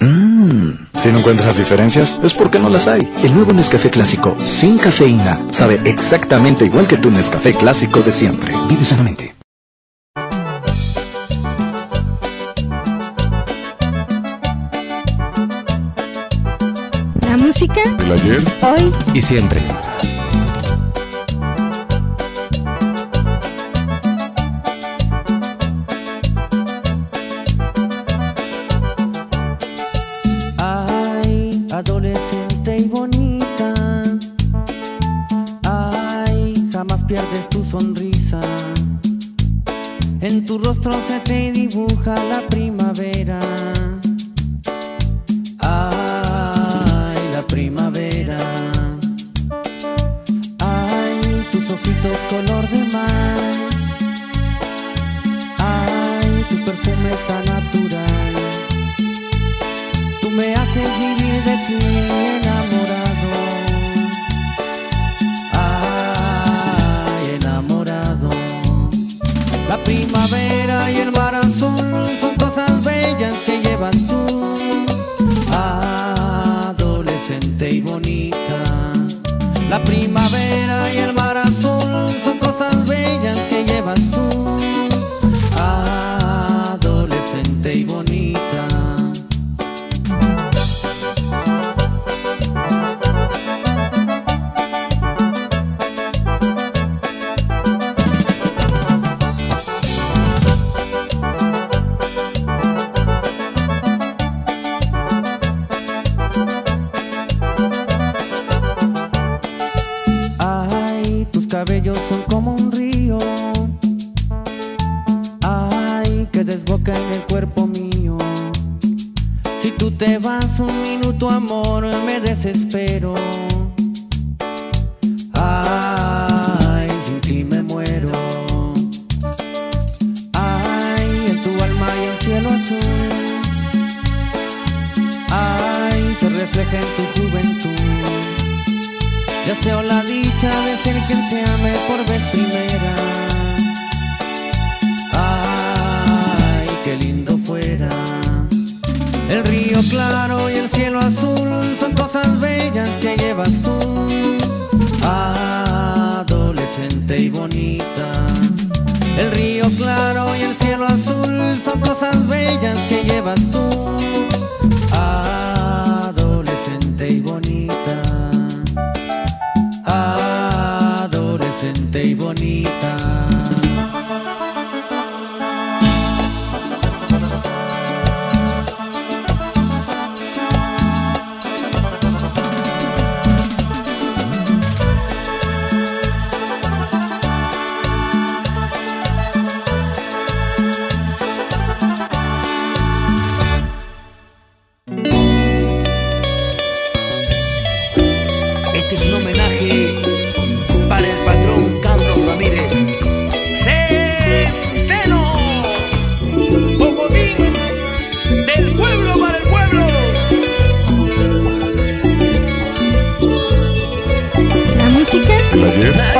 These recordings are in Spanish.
Mmm, si no encuentras diferencias, es porque no las hay. El nuevo Nescafé clásico sin cafeína sabe exactamente igual que tu Nescafé clásico de siempre. Vive sanamente. La música del ayer, hoy y siempre.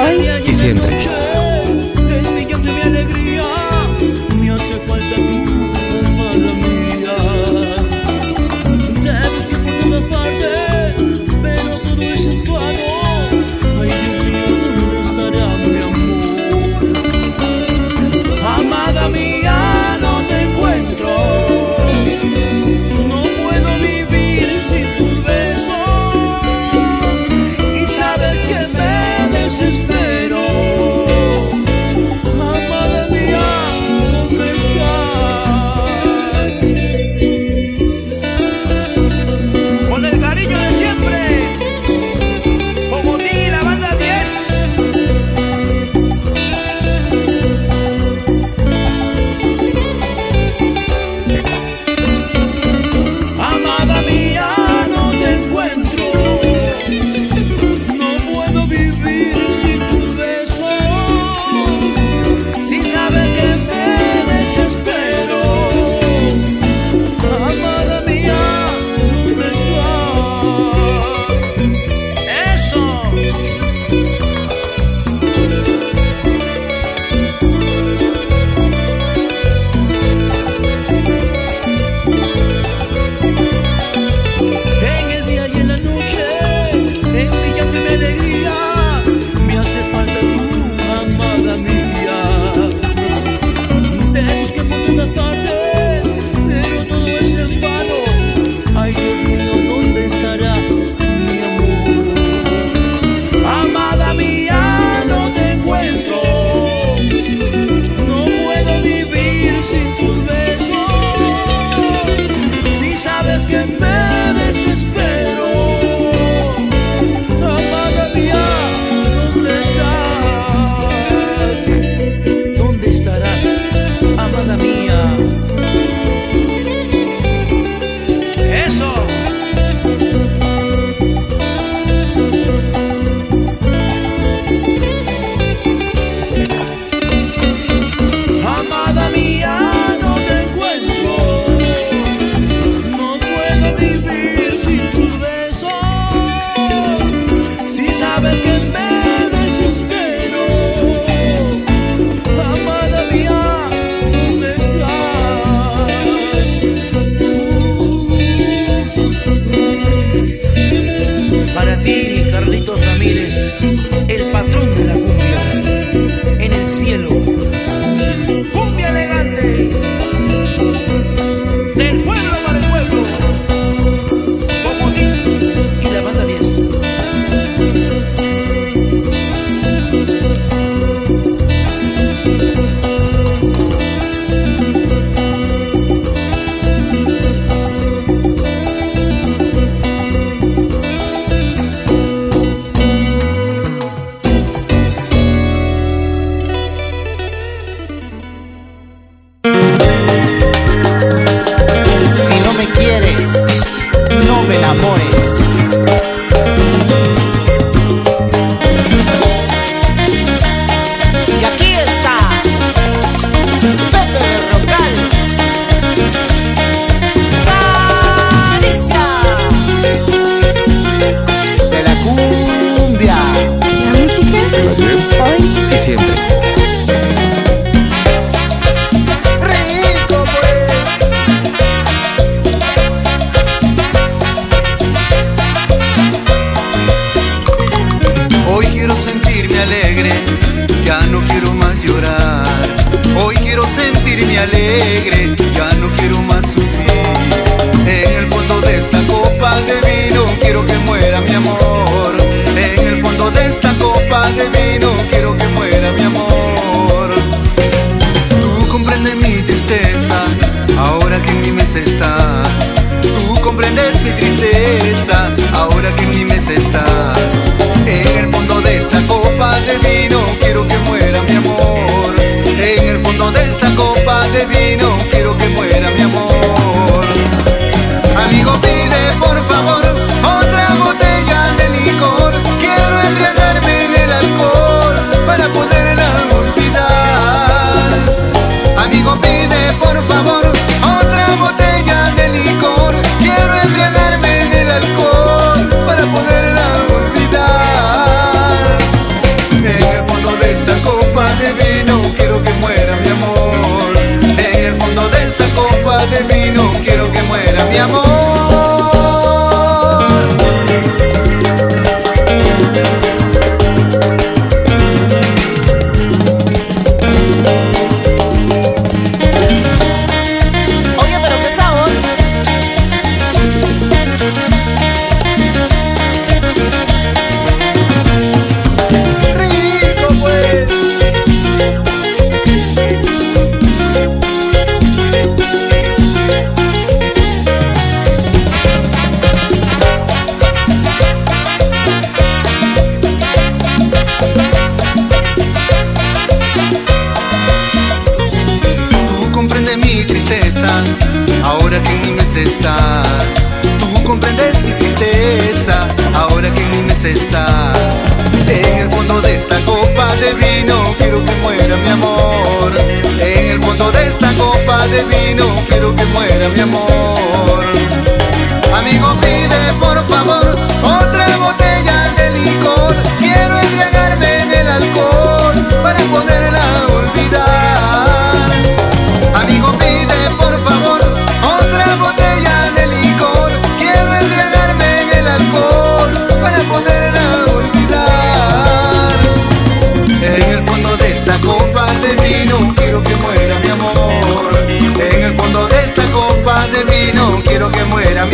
Hoy y siempre.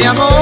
Mi amor.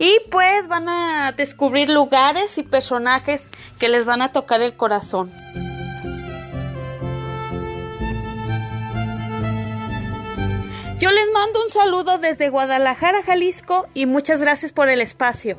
y pues van a descubrir lugares y personajes que les van a tocar el corazón. Yo les mando un saludo desde Guadalajara, Jalisco y muchas gracias por el espacio.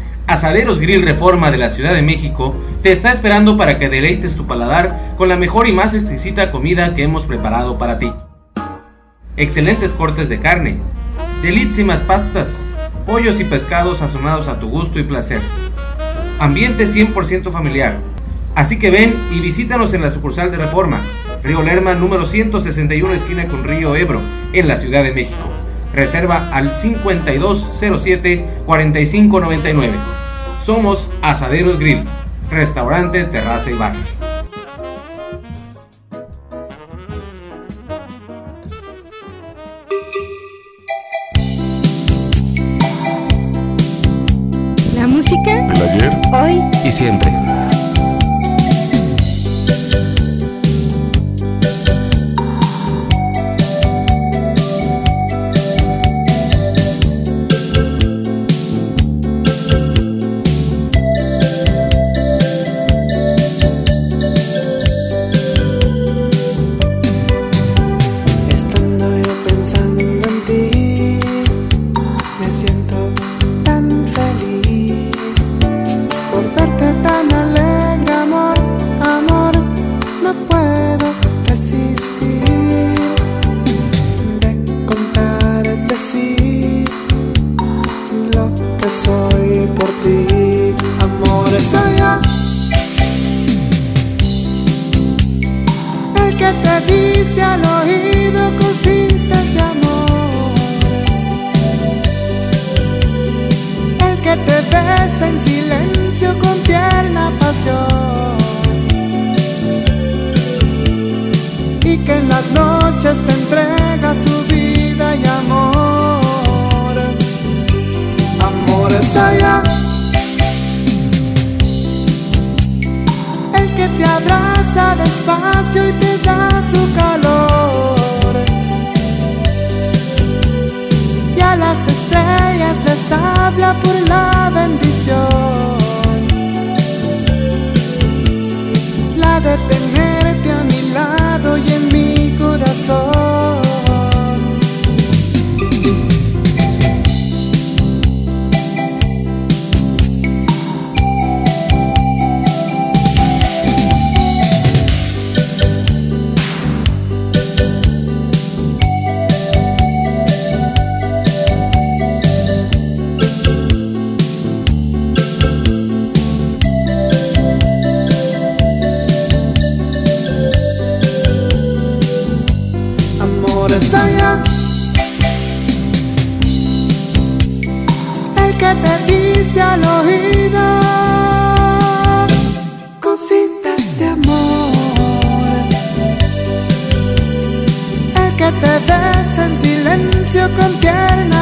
Asaderos Grill Reforma de la Ciudad de México te está esperando para que deleites tu paladar con la mejor y más exquisita comida que hemos preparado para ti. Excelentes cortes de carne, delísimas pastas, pollos y pescados sazonados a tu gusto y placer. Ambiente 100% familiar. Así que ven y visítanos en la sucursal de Reforma, Río Lerma número 161 esquina con Río Ebro, en la Ciudad de México. Reserva al 5207-4599. Somos Asaderos Grill, restaurante, terraza y bar. La música El ayer hoy y siempre. cositas de amor. El que te besa en silencio con tierna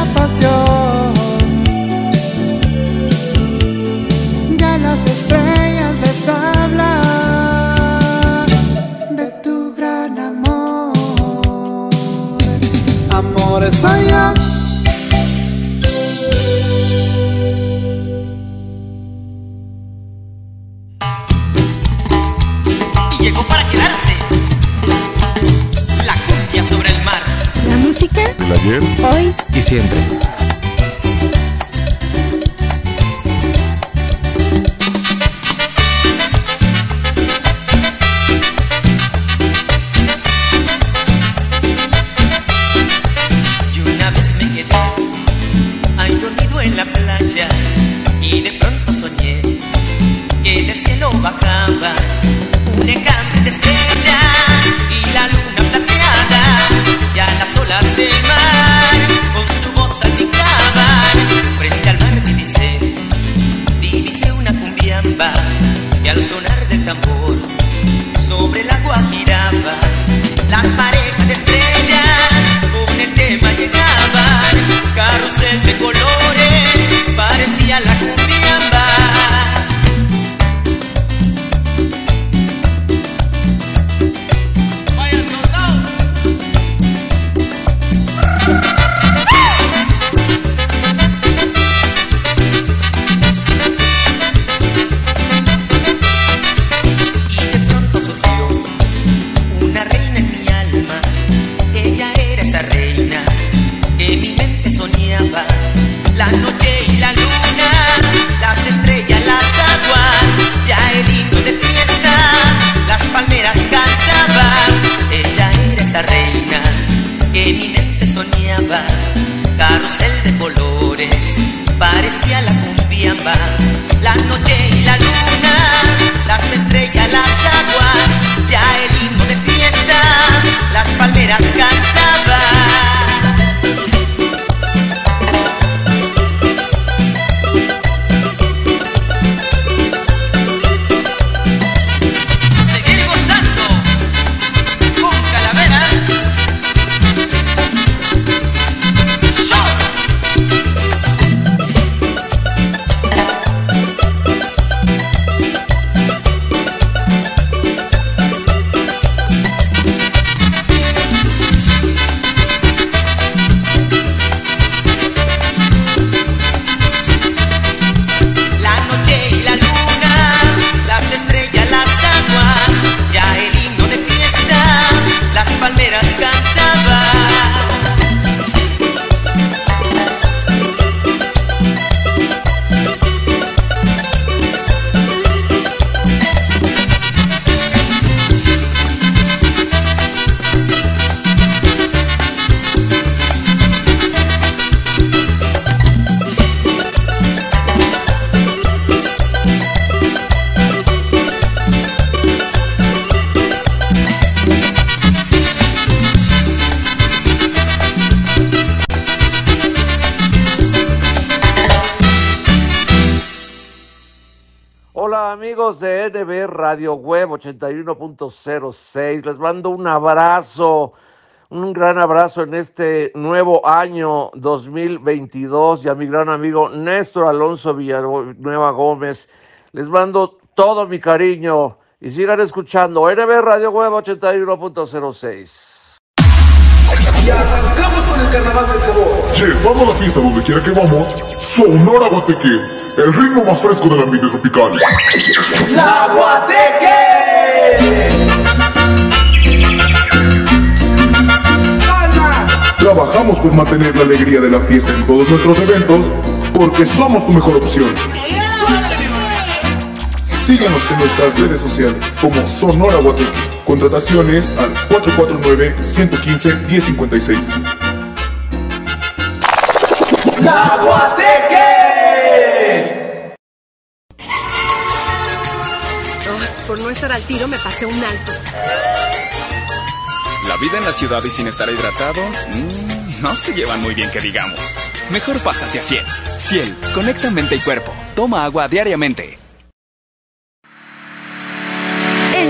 Radio Web 81.06. Les mando un abrazo, un gran abrazo en este nuevo año 2022 y a mi gran amigo Néstor Alonso Villanueva Gómez. Les mando todo mi cariño y sigan escuchando NB Radio Web 81.06. Y arrancamos con el carnaval del sabor. Llevando la fiesta donde quiera que vamos, Sonora Guateque el ritmo más fresco del ambiente tropical. ¡La Guateque! Trabajamos por mantener la alegría de la fiesta en todos nuestros eventos porque somos tu mejor opción. Síganos en nuestras redes sociales como Sonora Guateque. Contrataciones al 449-115-1056. ¡La Guateque! Al tiro me pasé un alto. La vida en la ciudad y sin estar hidratado, mmm, no se llevan muy bien que digamos. Mejor pásate a Ciel. Ciel, conecta mente y cuerpo. Toma agua diariamente. En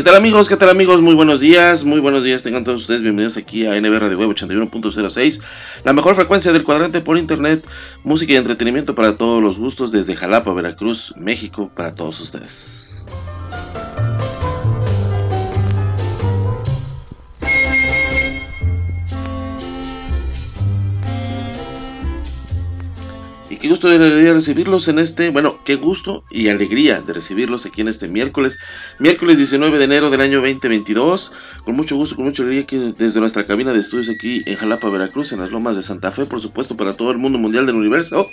¿Qué tal amigos? ¿Qué tal amigos? Muy buenos días, muy buenos días. Tengan todos ustedes bienvenidos aquí a NB Radio Web 81.06, la mejor frecuencia del cuadrante por internet, música y entretenimiento para todos los gustos desde Jalapa, Veracruz, México, para todos ustedes. Qué gusto de alegría recibirlos en este, bueno, qué gusto y alegría de recibirlos aquí en este miércoles, miércoles 19 de enero del año 2022. Con mucho gusto, con mucha alegría aquí desde nuestra cabina de estudios aquí en Jalapa, Veracruz, en las lomas de Santa Fe, por supuesto, para todo el mundo mundial del universo.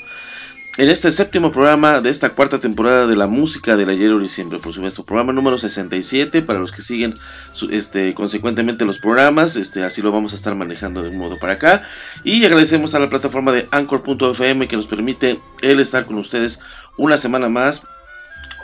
En este séptimo programa de esta cuarta temporada de la música del ayer y siempre, por supuesto, programa número 67 para los que siguen este, consecuentemente los programas, este, así lo vamos a estar manejando de un modo para acá. Y agradecemos a la plataforma de Anchor.fm que nos permite el estar con ustedes una semana más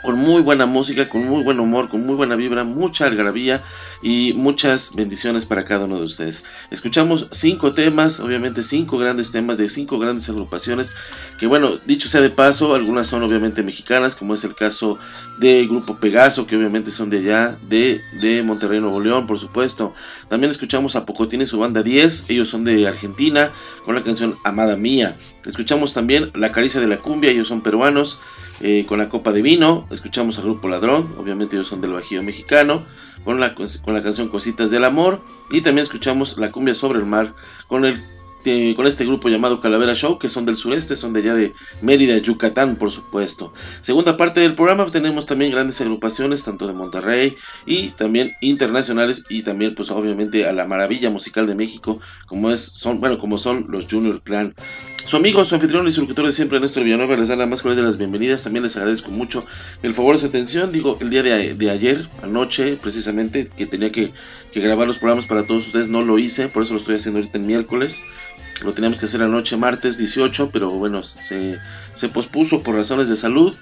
con muy buena música, con muy buen humor, con muy buena vibra, mucha algarabía y muchas bendiciones para cada uno de ustedes. Escuchamos cinco temas, obviamente cinco grandes temas de cinco grandes agrupaciones, que bueno, dicho sea de paso, algunas son obviamente mexicanas, como es el caso del grupo Pegaso, que obviamente son de allá, de, de Monterrey, Nuevo León, por supuesto. También escuchamos a Pocotín y su banda 10, ellos son de Argentina, con la canción Amada Mía. Escuchamos también La Caricia de la Cumbia, ellos son peruanos. Eh, con la copa de vino, escuchamos al grupo Ladrón, obviamente ellos son del Bajío mexicano, con la, con la canción Cositas del Amor, y también escuchamos la cumbia sobre el mar con el eh, con este grupo llamado Calavera Show, que son del sureste, son de allá de Mérida, Yucatán, por supuesto. Segunda parte del programa tenemos también grandes agrupaciones, tanto de Monterrey y también internacionales, y también, pues obviamente, a la maravilla musical de México, como es, son, bueno, como son los Junior Clan. Su amigo, su anfitrión y su locutor de siempre, Néstor Villanueva, les da la más cordial de las bienvenidas. También les agradezco mucho el favor de su atención. Digo, el día de, de ayer, anoche, precisamente, que tenía que, que grabar los programas para todos ustedes, no lo hice, por eso lo estoy haciendo ahorita el miércoles. Lo teníamos que hacer anoche, martes 18, pero bueno, se, se, pospuso por razones de salud.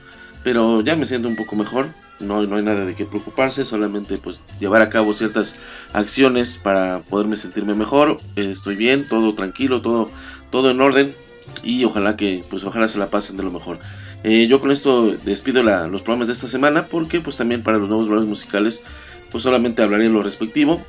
Pero ya me siento un poco mejor. No, no hay nada de qué preocuparse, solamente pues llevar a cabo ciertas acciones para poderme sentirme mejor. Estoy bien, todo tranquilo, todo, todo en orden. Y ojalá que, pues ojalá se la pasen de lo mejor. Eh, yo con esto despido la, los programas de esta semana porque pues también para los nuevos valores musicales pues solamente hablaré lo respectivo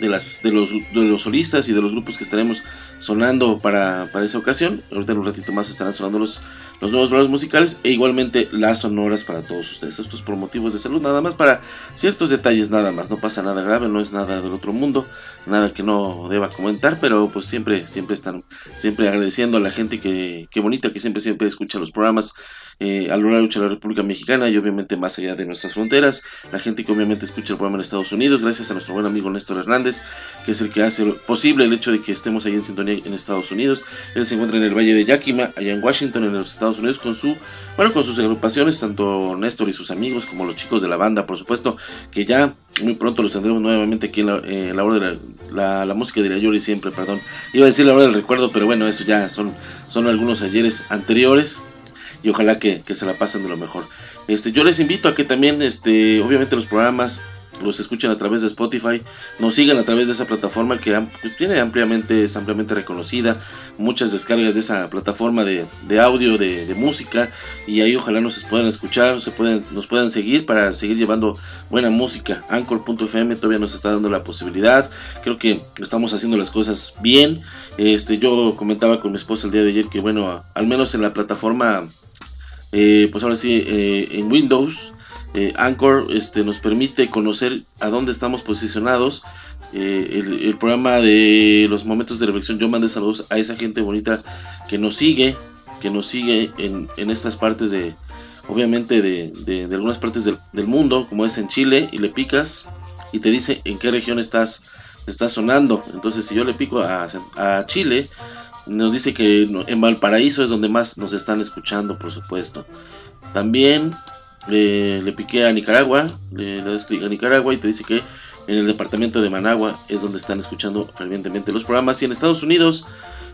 de, las, de, los, de los solistas y de los grupos que estaremos sonando para, para esa ocasión. Ahorita en un ratito más estarán sonando los, los nuevos valores musicales e igualmente las sonoras para todos ustedes. Estos por motivos de salud, nada más para ciertos detalles, nada más. No pasa nada grave, no es nada del otro mundo, nada que no deba comentar, pero pues siempre, siempre están, siempre agradeciendo a la gente que, que bonita que siempre, siempre escucha los programas eh, a lo largo de la República Mexicana y obviamente más allá de nuestras fronteras. La gente que obviamente escucha el programa en Estados Unidos, gracias a nuestro buen amigo Néstor Hernández, que es el que hace posible el hecho de que estemos ahí en sintonía en Estados Unidos. Él se encuentra en el Valle de Yakima, allá en Washington, en los Estados Unidos, con su, bueno, con sus agrupaciones, tanto Néstor y sus amigos como los chicos de la banda, por supuesto, que ya muy pronto los tendremos nuevamente aquí en la, eh, la hora de la, la, música de la Yuri siempre, perdón. Iba a decir la hora del recuerdo, pero bueno, eso ya son, son algunos ayeres anteriores y ojalá que, que, se la pasen de lo mejor. Este, yo les invito a que también, este, obviamente los programas los escuchen a través de Spotify, nos sigan a través de esa plataforma que tiene ampliamente, es ampliamente reconocida, muchas descargas de esa plataforma de, de audio, de, de, música, y ahí ojalá nos puedan escuchar, se pueden, nos puedan seguir para seguir llevando buena música. Anchor.fm todavía nos está dando la posibilidad, creo que estamos haciendo las cosas bien. Este, yo comentaba con mi esposa el día de ayer que bueno, al menos en la plataforma, eh, pues ahora sí, eh, en Windows, eh, Anchor este, nos permite conocer a dónde estamos posicionados. El, el, programa de los momentos de reflexión, yo mandé saludos a esa gente bonita que nos sigue, que nos sigue en, en estas partes de, obviamente de, de, de algunas partes del, del, mundo, como es en Chile, y le picas y te dice en qué región estás, estás sonando. Entonces, si yo le pico a, a Chile, nos dice que en Valparaíso es donde más nos están escuchando, por supuesto. También le, le, piqué a Nicaragua, le, le das clic a Nicaragua y te dice que en el departamento de Managua es donde están escuchando fervientemente los programas. Y en Estados Unidos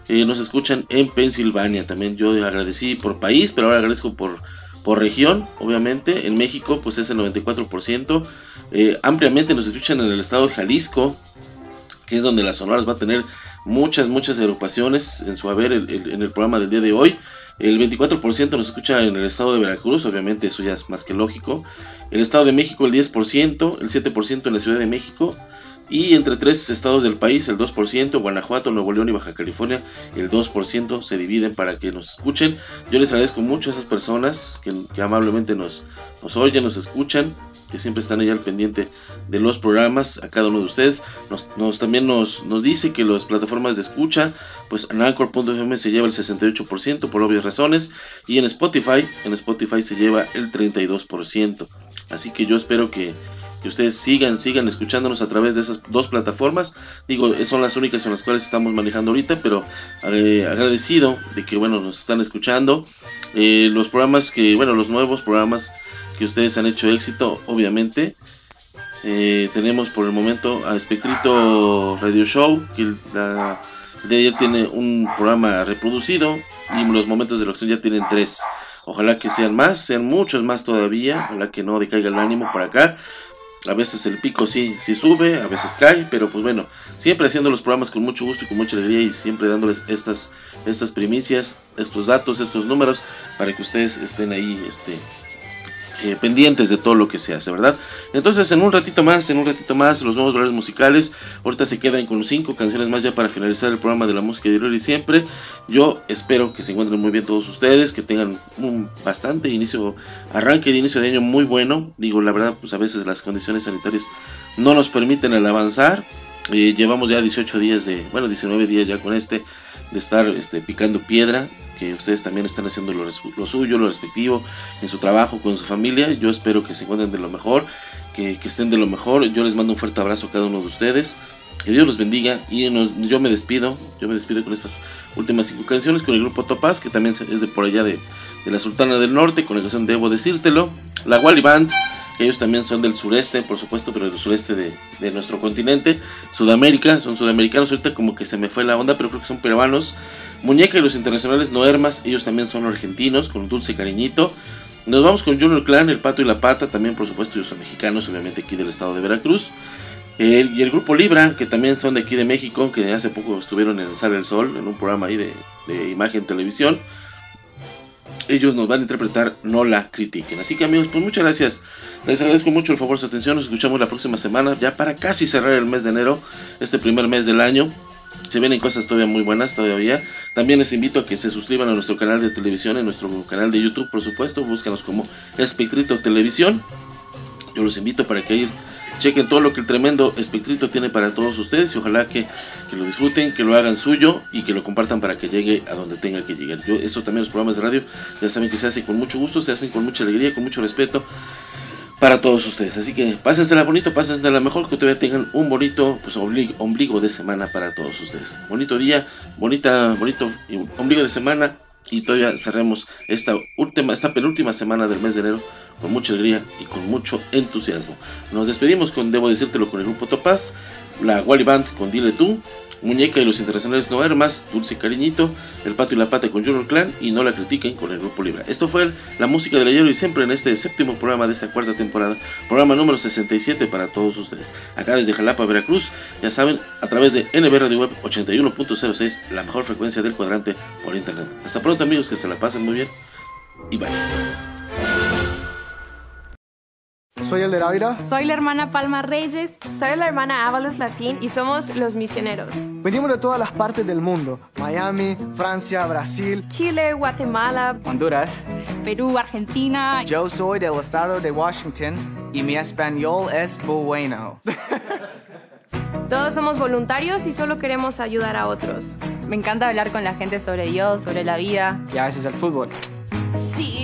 eh, nos escuchan en Pensilvania. También yo agradecí por país, pero ahora agradezco por, por región, obviamente. En México, pues es el 94%. Eh, ampliamente nos escuchan en el estado de Jalisco, que es donde las sonoras va a tener muchas, muchas agrupaciones en su haber el, en el programa del día de hoy. El 24% nos escucha en el estado de Veracruz, obviamente eso ya es más que lógico. El estado de México el 10%, el 7% en la Ciudad de México. Y entre tres estados del país, el 2%, Guanajuato, Nuevo León y Baja California, el 2% se dividen para que nos escuchen. Yo les agradezco mucho a esas personas que, amablemente nos, nos oyen, nos escuchan que siempre están ahí al pendiente de los programas, a cada uno de ustedes. Nos, nos también nos, nos, dice que las plataformas de escucha, pues en Anchor.fm se lleva el 68% por obvias razones, y en Spotify, en Spotify se lleva el 32%. Así que yo espero que, que ustedes sigan, sigan escuchándonos a través de esas dos plataformas. Digo, son las únicas en las cuales estamos manejando ahorita, pero eh, agradecido de que, bueno, nos están escuchando. Eh, los programas que, bueno, los nuevos programas que ustedes han hecho éxito, obviamente. Eh, tenemos por el momento a Espectrito Radio Show, que la, de ayer tiene un programa reproducido y los momentos de reacción ya tienen tres. Ojalá que sean más, sean muchos más todavía. Ojalá que no decaiga el ánimo por acá. A veces el pico sí, sí sube, a veces cae, pero pues bueno, siempre haciendo los programas con mucho gusto y con mucha alegría y siempre dándoles estas, estas primicias, estos datos, estos números, para que ustedes estén ahí este, eh, pendientes de todo lo que se hace, ¿verdad? Entonces, en un ratito más, en un ratito más, los nuevos valores musicales. Ahorita se quedan con cinco canciones más ya para finalizar el programa de la música de y siempre. Yo espero que se encuentren muy bien todos ustedes, que tengan un bastante inicio, arranque de inicio de año muy bueno. Digo, la verdad, pues a veces las condiciones sanitarias no nos permiten el avanzar. Eh, llevamos ya 18 días de, bueno, 19 días ya con este, de estar este, picando piedra que ustedes también están haciendo lo, lo, suyo, lo respectivo, en su trabajo, con su familia. Yo espero que se encuentren de lo mejor, que, que estén de lo mejor. Yo les mando un fuerte abrazo a cada uno de ustedes. Que Dios los bendiga y nos, yo me despido, yo me despido con estas últimas cinco canciones con el grupo Topaz, que también es de por allá de, de la Sultana del Norte, con la canción Debo Decírtelo, la Wally Band, que ellos también son del sureste, por supuesto, pero del sureste de, de, nuestro continente, Sudamérica, son sudamericanos, ahorita como que se me fue la onda, pero creo que son peruanos, Muñeca y los internacionales Noermas, ellos también son argentinos, con un dulce cariñito. Nos vamos con Junior Clan, El Pato y la Pata, también por supuesto ellos son mexicanos, obviamente aquí del estado de Veracruz. El, y el grupo Libra, que también son de aquí de México, que hace poco estuvieron en Sale el Sol, en un programa ahí de, de imagen televisión. Ellos nos van a interpretar No la critiquen. Así que amigos, pues muchas gracias. Les agradezco mucho el favor de su atención. Nos escuchamos la próxima semana, ya para casi cerrar el mes de enero, este primer mes del año. Se vienen cosas todavía muy buenas todavía. También les invito a que se suscriban a nuestro canal de televisión, en nuestro canal de YouTube, por supuesto. Búscanos como Espectrito Televisión. Yo los invito para que chequen todo lo que el tremendo Espectrito tiene para todos ustedes y ojalá que, que lo disfruten, que lo hagan suyo y que lo compartan para que llegue a donde tenga que llegar. Yo, eso también los programas de radio ya saben que se hacen con mucho gusto, se hacen con mucha alegría, con mucho respeto para todos ustedes. Así que pásensela bonito, pásensela mejor, que todavía tengan un bonito pues, ombligo de semana para todos ustedes. Bonito día, bonita, bonito ombligo de semana y todavía cerremos esta última, esta penúltima semana del mes de enero con mucha alegría y con mucho entusiasmo. Nos despedimos con, debo decírtelo, con el grupo Topaz, la Wally Band con Dile Tú, Muñeca y los Internacionales No Más, Dulce Cariñito, El Pato y la Pata con Junior Clan y No la critiquen con el Grupo Libra. Esto fue la música del ayer y siempre en este séptimo programa de esta cuarta temporada, programa número 67 para todos ustedes. Acá desde Jalapa, Veracruz, ya saben, a través de NB Radio Web 81.06, la mejor frecuencia del cuadrante por internet. Hasta pronto amigos, que se la pasen muy bien y bye. Soy el de Ávila. Soy la hermana Palma Reyes. Soy la hermana Ábalos Latín y somos los misioneros. Venimos de todas las partes del mundo. Miami, Francia, Brasil. Chile, Guatemala. Honduras. Perú, Argentina. Yo soy del estado de Washington y mi español es bueno. Todos somos voluntarios y solo queremos ayudar a otros. Me encanta hablar con la gente sobre Dios, sobre la vida. Y a veces el fútbol. Sí.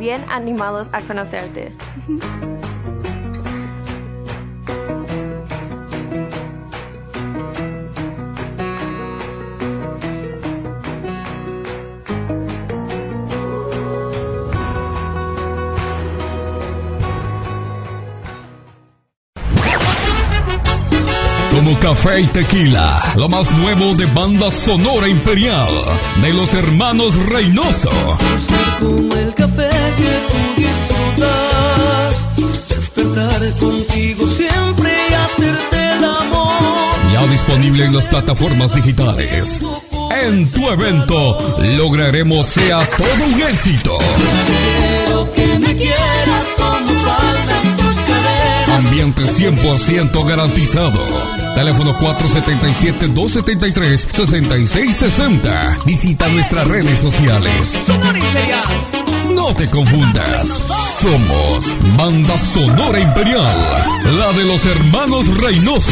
bien animados a conocerte. Café y tequila, lo más nuevo de banda sonora imperial de los hermanos Reynoso. Como el café que tú disfrutas, despertar contigo siempre y hacerte el amor. Ya disponible en las plataformas digitales. En tu evento lograremos sea todo un éxito. Quiero que me quieras como. Ambiente 100% garantizado. Teléfono 477-273-6660. Visita nuestras redes sociales. Sonora Imperial. No te confundas. Somos Banda Sonora Imperial. La de los hermanos Reynoso.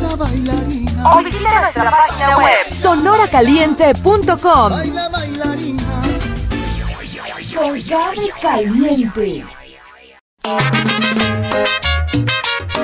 Bailarina. O visita nuestra página web sonoracaliente.com. Baila, bailarina. Caliente.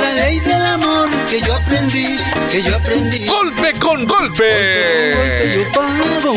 la ley del amor que yo aprendí, que yo aprendí. Golpe con golpe. Golpe yo pago,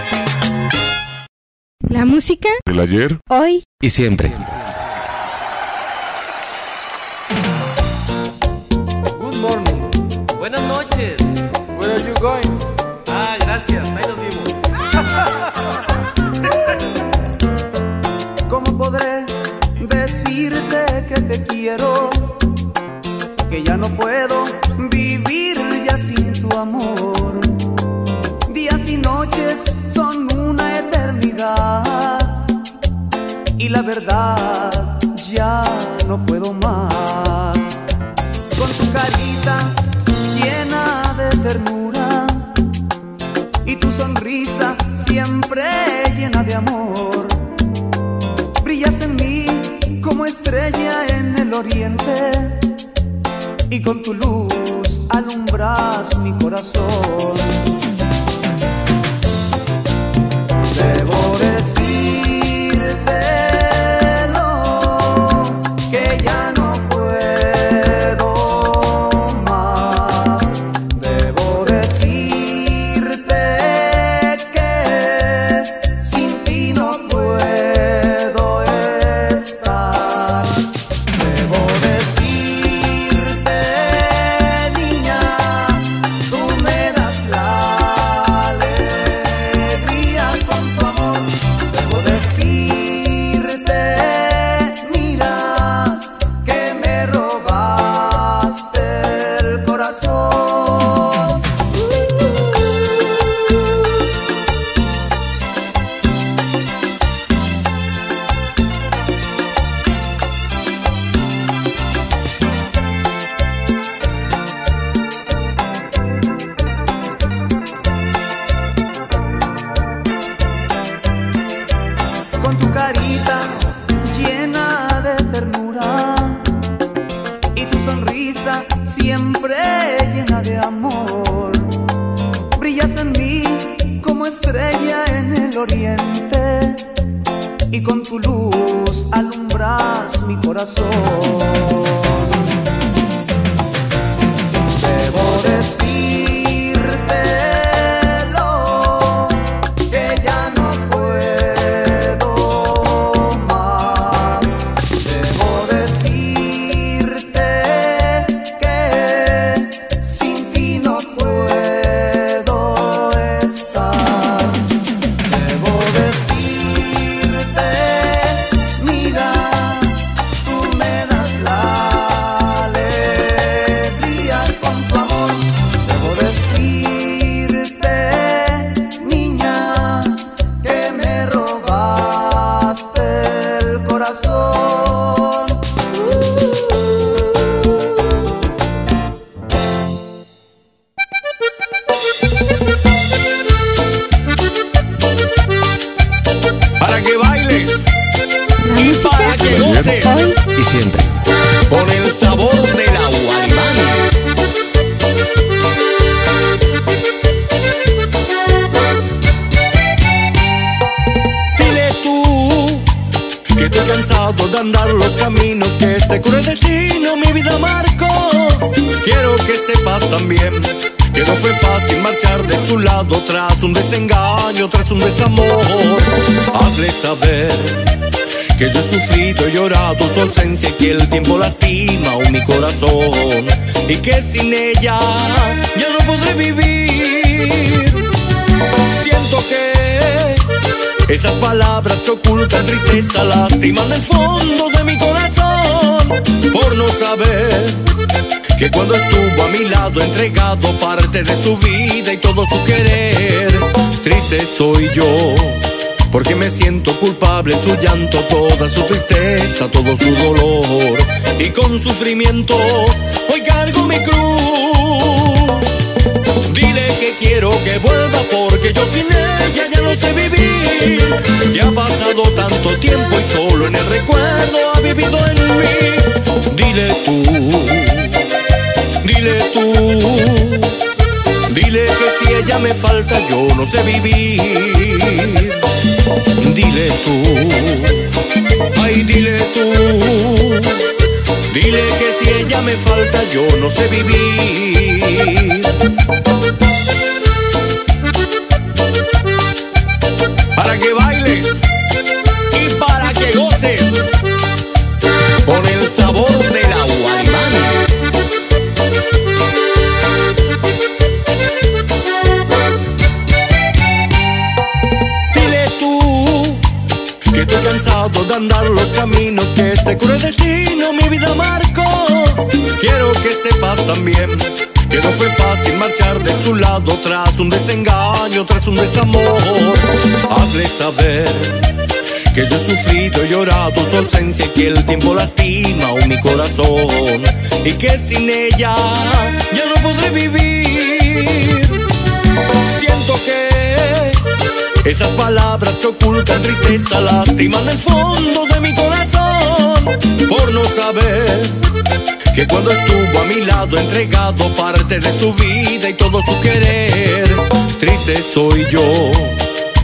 La música ¿Del ayer? hoy Y siempre. Good morning. Buenas noches. Where are you going? Ah, gracias. Ahí nos vimos. ¿Cómo podré decirte que te quiero? Que ya no puedo vivir ya sin tu amor. Días y noches Y la verdad ya no puedo más. Con tu carita llena de ternura y tu sonrisa siempre llena de amor. Brillas en mí como estrella en el oriente y con tu luz alumbras mi corazón. Debo decírtelo para que goces y siempre. Con el sabor del agua Dile tú que estoy cansado de andar los caminos que este cruel destino mi vida marcó. Quiero que sepas también que no fue fácil marchar de tu lado tras un desengaño, tras un desamor. Hazle saber que yo he sufrido y llorado su ausencia y que el tiempo lastima aún mi corazón y que sin ella ya no podré vivir. Siento que esas palabras que ocultan tristeza lastiman el fondo de mi corazón por no saber que cuando estuvo a mi lado entregado parte de su vida y todo su querer, triste estoy yo. Porque me siento culpable su llanto, toda su tristeza, todo su dolor. Y con sufrimiento hoy cargo mi cruz. Dile que quiero que vuelva porque yo sin ella ya no sé vivir. Que ha pasado tanto tiempo y solo en el recuerdo ha vivido en mí. Dile tú, dile tú. Dile que si ella me falta yo no sé vivir. Dile tú, ay dile tú. Dile que si ella me falta yo no sé vivir. Que no fue fácil marchar de tu lado tras un desengaño, tras un desamor. Hazle saber que yo he sufrido y llorado su ausencia y que el tiempo lastima aún mi corazón y que sin ella ya no podré vivir. Siento que esas palabras que ocultan tristeza lastiman el fondo de mi corazón por no saber que cuando estuvo a mi lado entregado parte de su vida y todo su querer, triste estoy yo.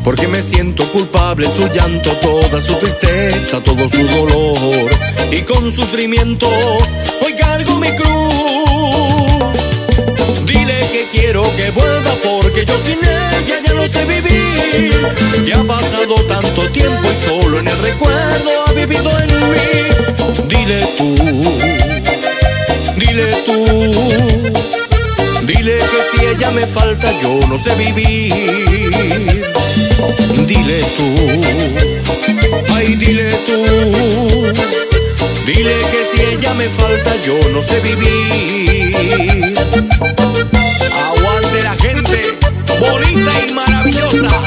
Porque me siento culpable, su llanto, toda su tristeza, todo su dolor. Y con sufrimiento hoy cargo mi cruz. Dile que quiero que vuelva porque yo sin ella ya no sé vivir. Ya ha pasado tanto tiempo y solo en el recuerdo ha vivido en mí. Dile tú, dile tú. Dile que si ella me falta yo no sé vivir. Dile tú, ay dile tú. Dile que si ella me falta yo no sé vivir. Aguante la gente, bonita y maravillosa.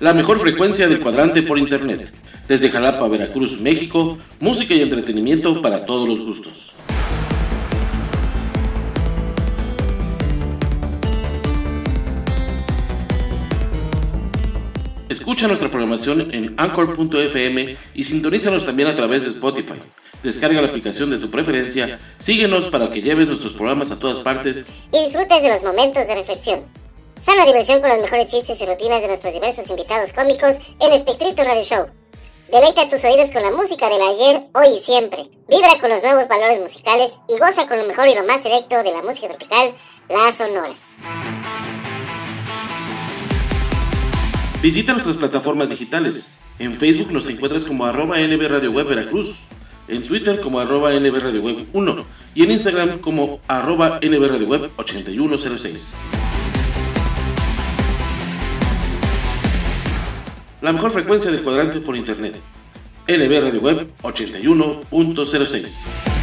la mejor frecuencia del cuadrante por internet. Desde Jalapa, Veracruz, México, música y entretenimiento para todos los gustos. Escucha nuestra programación en anchor.fm y sintonízanos también a través de Spotify. Descarga la aplicación de tu preferencia, síguenos para que lleves nuestros programas a todas partes y disfrutes de los momentos de reflexión. Sana diversión con los mejores chistes y rutinas de nuestros diversos invitados cómicos en Espectrito Radio Show. Deleita tus oídos con la música del ayer, hoy y siempre. Vibra con los nuevos valores musicales y goza con lo mejor y lo más selecto de la música tropical, las sonoras. Visita nuestras plataformas digitales. En Facebook nos encuentras como arroba NB Web Veracruz, en Twitter como arroba NB Radio Web 1 y en Instagram como arroba NB Radio Web 8106. La mejor frecuencia del cuadrante por internet. NB Radio Web 81.06.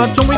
不忠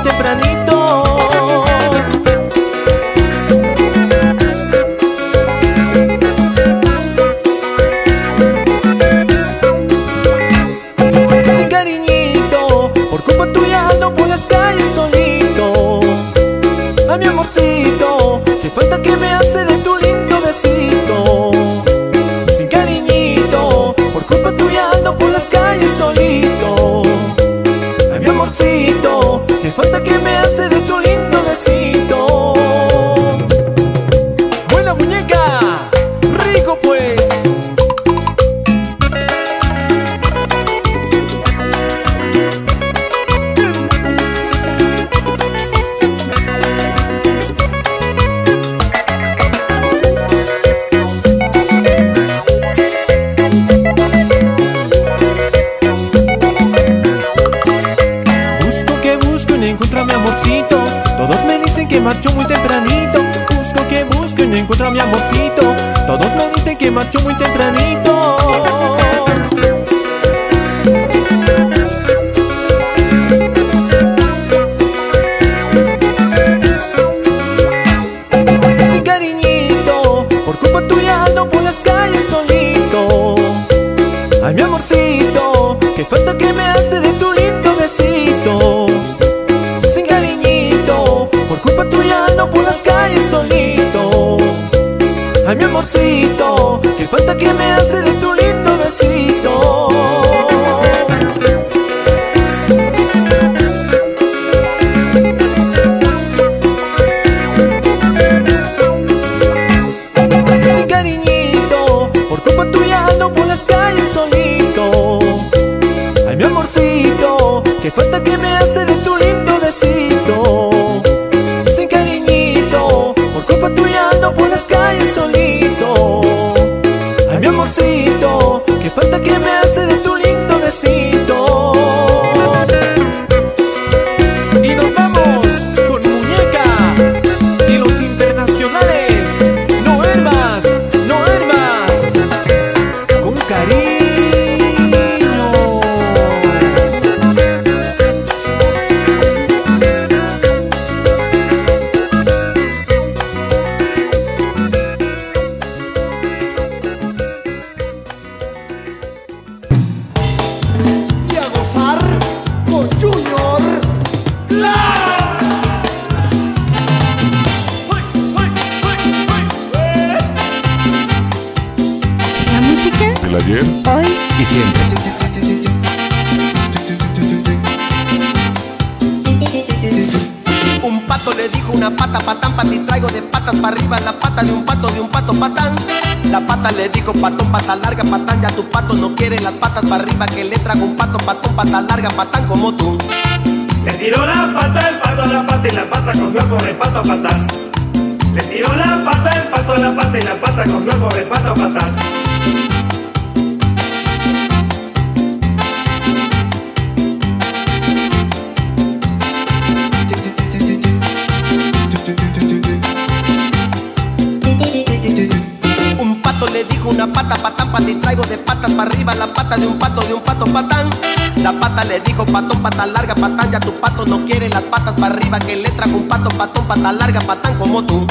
patán, pati traigo de patas para arriba, la pata de un pato, de un pato patán. La pata le dijo patón, pata larga, patán, ya tu pato no quiere las patas para arriba, que le trajo un pato, patón, pata larga, patán como tú.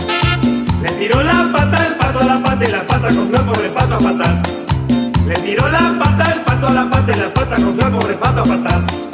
Le tiró la pata, el pato a la pata y la pata con por el pato a patas. Le tiró la pata, el pato a la pata y la pata con por el pato a patas.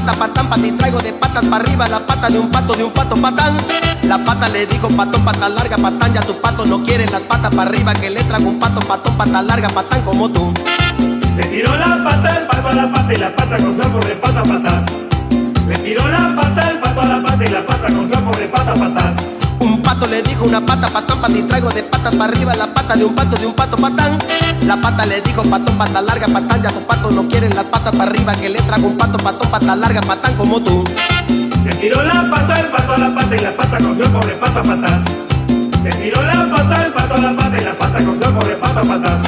Pata patán, pata y traigo de patas para arriba la pata de un pato, de un pato patán. La pata le dijo patón, pata larga, patán, ya tu pato no quiere las patas para arriba que le trago un pato, patón, pata larga, patán como tú. Le tiró la pata el pato a la pata y la pata cogió por de pata patas. Le tiró la pata el pato a la pata y la pata cogió por de pata patas. Un pato le dijo una pata patán, pata y traigo de patas para arriba la pata de un pato, de un pato patán. La pata le dijo patón, pata larga, patán, ya tu pato no quiere las patas para arriba que le trago un pato, patón, pata larga, patán como tú. Le tiró la pata el pato a la pata y la pata cogió por de pata patas. Le tiró la pata el pato a la pata y la pata cogió por de pata patas.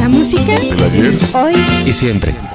La música. El ayer. Hoy. Y siempre.